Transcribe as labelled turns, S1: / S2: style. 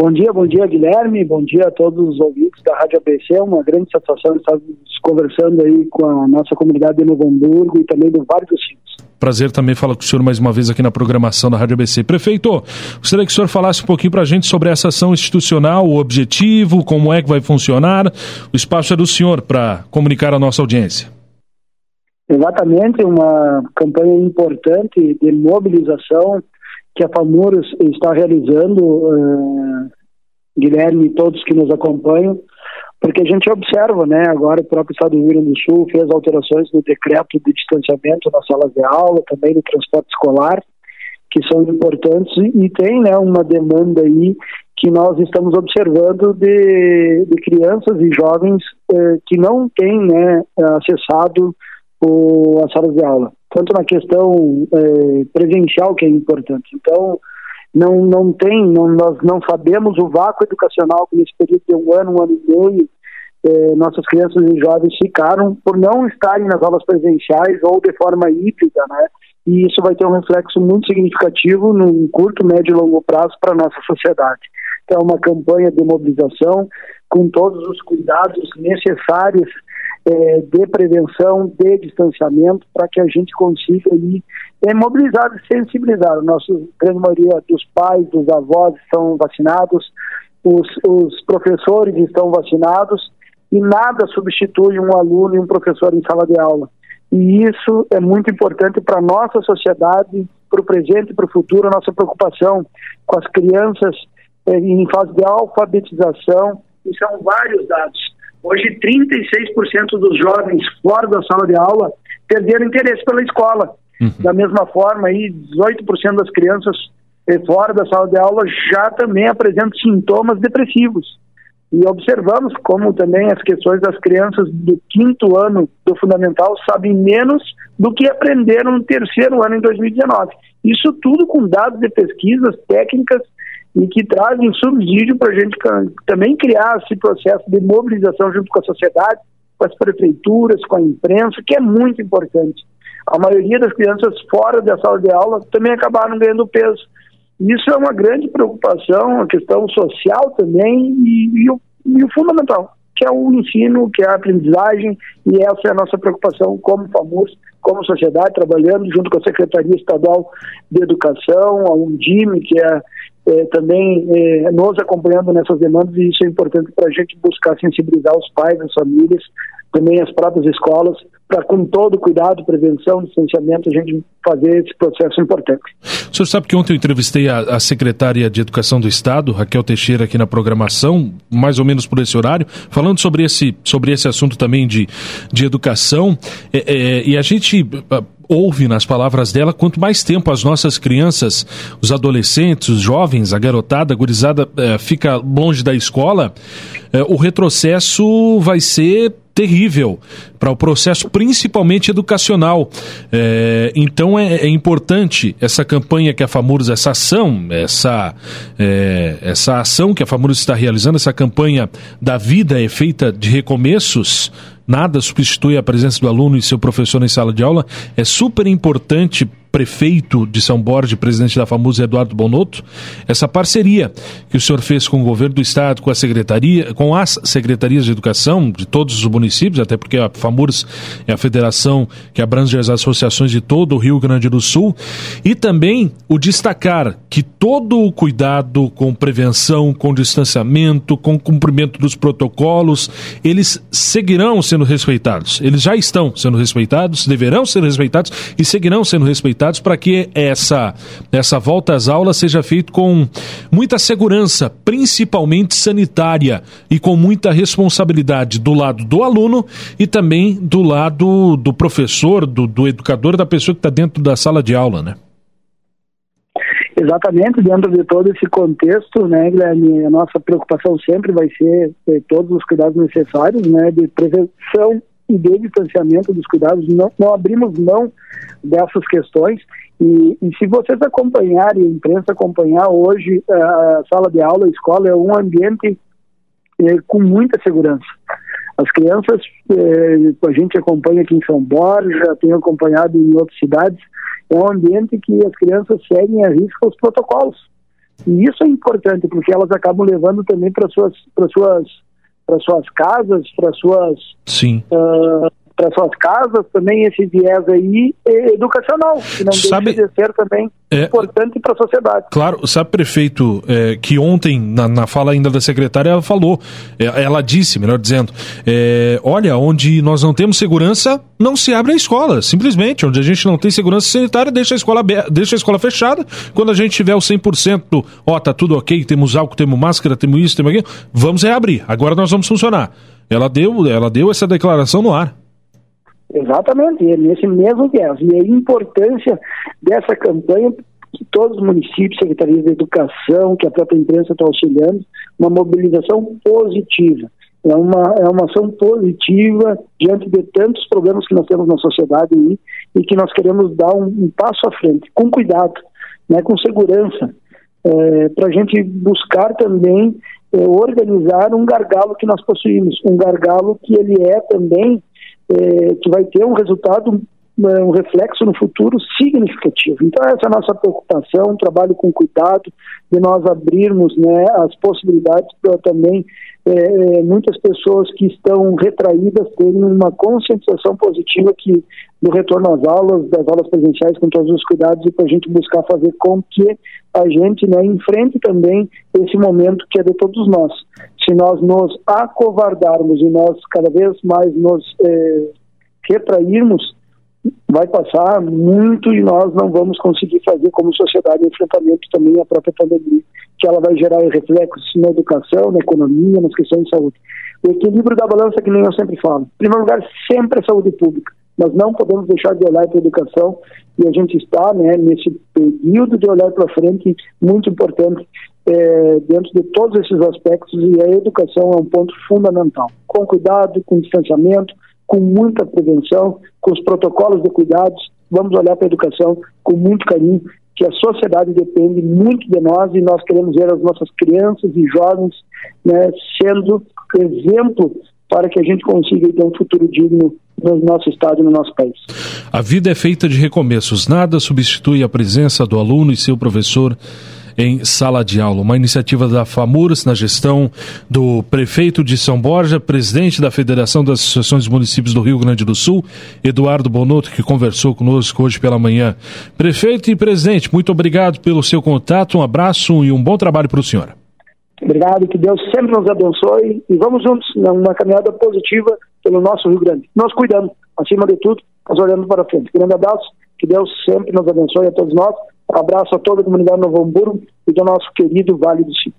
S1: Bom dia, bom dia Guilherme, bom dia a todos os ouvintes da Rádio ABC, é uma grande satisfação estar conversando aí com a nossa comunidade de Novo Hamburgo e também do Vale dos Sinos.
S2: Prazer também falar com o senhor mais uma vez aqui na programação da Rádio ABC. Prefeito, gostaria que o senhor falasse um pouquinho para a gente sobre essa ação institucional, o objetivo, como é que vai funcionar. O espaço é do senhor para comunicar à nossa audiência.
S1: Exatamente, uma campanha importante de mobilização que a FAMURS está realizando, uh, Guilherme e todos que nos acompanham, porque a gente observa, né, agora o próprio Estado do Rio Grande do Sul fez alterações no decreto de distanciamento nas salas de aula, também no transporte escolar, que são importantes, e tem, né, uma demanda aí que nós estamos observando de, de crianças e jovens eh, que não têm, né, acessado o, as salas de aula tanto na questão é, presencial que é importante. Então, não, não tem, não, nós não sabemos o vácuo educacional que nesse período de um ano, um ano e meio, é, nossas crianças e jovens ficaram por não estarem nas aulas presenciais ou de forma híbrida, né? E isso vai ter um reflexo muito significativo no curto, médio e longo prazo para a nossa sociedade. Então, é uma campanha de mobilização com todos os cuidados necessários é, de prevenção, de distanciamento, para que a gente consiga aí, é, mobilizar e sensibilizar. A nossa grande maioria dos pais, dos avós estão vacinados, os, os professores estão vacinados e nada substitui um aluno e um professor em sala de aula. E isso é muito importante para a nossa sociedade, para o presente e para o futuro, a nossa preocupação com as crianças eh, em fase de alfabetização, e são vários dados. Hoje, 36% dos jovens fora da sala de aula perderam interesse pela escola. Uhum. Da mesma forma, aí, 18% das crianças eh, fora da sala de aula já também apresentam sintomas depressivos. E observamos como também as questões das crianças do quinto ano do fundamental sabem menos do que aprenderam no terceiro ano em 2019. Isso tudo com dados de pesquisas técnicas e que trazem subsídio para a gente também criar esse processo de mobilização junto com a sociedade, com as prefeituras, com a imprensa, que é muito importante. A maioria das crianças fora da sala de aula também acabaram ganhando peso. Isso é uma grande preocupação, uma questão social também e, e, o, e o fundamental, que é o ensino, que é a aprendizagem, e essa é a nossa preocupação como FAMUS, como sociedade, trabalhando junto com a Secretaria Estadual de Educação, a UNDIME, que é é, também é, nos acompanhando nessas demandas e isso é importante para a gente buscar sensibilizar os pais, as famílias, também as próprias escolas, para com todo cuidado, prevenção, distanciamento, a gente fazer esse processo importante.
S2: O senhor sabe que ontem eu entrevistei a, a, secretária de Educação do Estado, Raquel Teixeira, aqui na programação, mais ou menos por esse horário, falando sobre esse, sobre esse assunto também de, de educação, é, é, e a gente ouve nas palavras dela, quanto mais tempo as nossas crianças, os adolescentes, os jovens, a garotada, a gurizada é, fica longe da escola, é, o retrocesso vai ser terrível para o processo, principalmente educacional. É, então é, é, importante essa campanha que a FAMURS, essa ação, essa, é, essa ação que a FAMURS está realizando, essa campanha da vida é feita de recomeços, nada substitui a presença do aluno e seu professor em sala de aula, é super importante prefeito de São Borja, presidente da FAMUS, Eduardo Bonotto, essa parceria que o senhor fez com o governo do estado, com a secretaria, com as secretarias de educação de todos os municípios, até porque a FAMURS é a federação que abrange as associações de todo o Rio Grande do Sul, e também o destacar que todo o cuidado com prevenção, com distanciamento, com cumprimento dos protocolos, eles seguirão sendo respeitados. Eles já estão sendo respeitados, deverão ser respeitados e seguirão sendo respeitados para que essa, essa volta às aulas seja feita com muita segurança, principalmente sanitária, e com muita responsabilidade do lado do aluno e também do lado do professor, do, do educador, da pessoa que está dentro da sala de aula, né?
S1: Exatamente, dentro de todo esse contexto, né, Guilherme, a nossa preocupação sempre vai ser ter todos os cuidados necessários, né, de prevenção e de distanciamento dos cuidados, não, não abrimos mão dessas questões. E, e, se vocês acompanharem, a imprensa acompanhar hoje, a sala de aula, a escola é um ambiente é, com muita segurança. As crianças, é, a gente acompanha aqui em São Borja, tem acompanhado em outras cidades, é um ambiente que as crianças seguem a risca os protocolos. E isso é importante, porque elas acabam levando também para suas, para suas, para suas casas, para suas,
S2: Sim.
S1: Uh, para suas casas também esse viés aí educacional, que não Sabe... deixa de ser também é, importante para a sociedade.
S2: Claro, sabe, prefeito, é, que ontem, na, na, fala ainda da secretária, ela falou, é, ela disse, melhor dizendo, é, olha, onde nós não temos segurança, não se abre a escola, simplesmente, onde a gente não tem segurança sanitária, deixa a escola, deixa a escola fechada, quando a gente tiver o 100%, ó, tá tudo ok, temos álcool, temos máscara, temos isso, temos aquilo, vamos reabrir, agora nós vamos funcionar. Ela deu, ela deu essa declaração no ar.
S1: Exatamente, é nesse mesmo viés. E a importância dessa campanha que todos os municípios, secretarias de educação, que a própria imprensa está auxiliando, uma mobilização positiva. É uma, é uma ação positiva diante de tantos problemas que nós temos na sociedade aí, e que nós queremos dar um, um passo à frente, com cuidado, né, com segurança, é, para a gente buscar também é, organizar um gargalo que nós possuímos, um gargalo que ele é também é, que vai ter um resultado, um reflexo no futuro significativo. Então essa é a nossa preocupação, um trabalho com cuidado, de nós abrirmos né, as possibilidades para também é, muitas pessoas que estão retraídas terem uma conscientização positiva que do retorno às aulas, das aulas presenciais com todos os cuidados e para a gente buscar fazer com que a gente né, enfrente também esse momento que é de todos nós se nós nos acovardarmos e nós cada vez mais nos é, retrairmos, vai passar muito e nós não vamos conseguir fazer como sociedade enfrentamento também à própria pandemia, que ela vai gerar reflexos na educação, na economia, nas questões de saúde. O equilíbrio da balança, que nem eu sempre falo, em primeiro lugar, sempre a saúde pública. Nós não podemos deixar de olhar para a educação e a gente está né, nesse período de olhar para frente muito importante é, dentro de todos esses aspectos e a educação é um ponto fundamental. Com cuidado, com distanciamento, com muita prevenção, com os protocolos de cuidados, vamos olhar para a educação com muito carinho, que a sociedade depende muito de nós e nós queremos ver as nossas crianças e jovens né, sendo exemplo para que a gente consiga ter um futuro digno no nosso estado e no nosso país.
S2: A vida é feita de recomeços, nada substitui a presença do aluno e seu professor em sala de aula. Uma iniciativa da FAMURS na gestão do prefeito de São Borja, presidente da Federação das Associações dos Municípios do Rio Grande do Sul, Eduardo Bonotto, que conversou conosco hoje pela manhã. Prefeito e presidente, muito obrigado pelo seu contato, um abraço e um bom trabalho para o senhor.
S1: Obrigado, que Deus sempre nos abençoe e vamos juntos numa caminhada positiva pelo nosso Rio Grande. Nós cuidamos, acima de tudo, nós olhando para frente. Grande abraço, que Deus sempre nos abençoe a todos nós. Abraço a toda a comunidade de Novo Hamburgo e do nosso querido Vale dos Chips.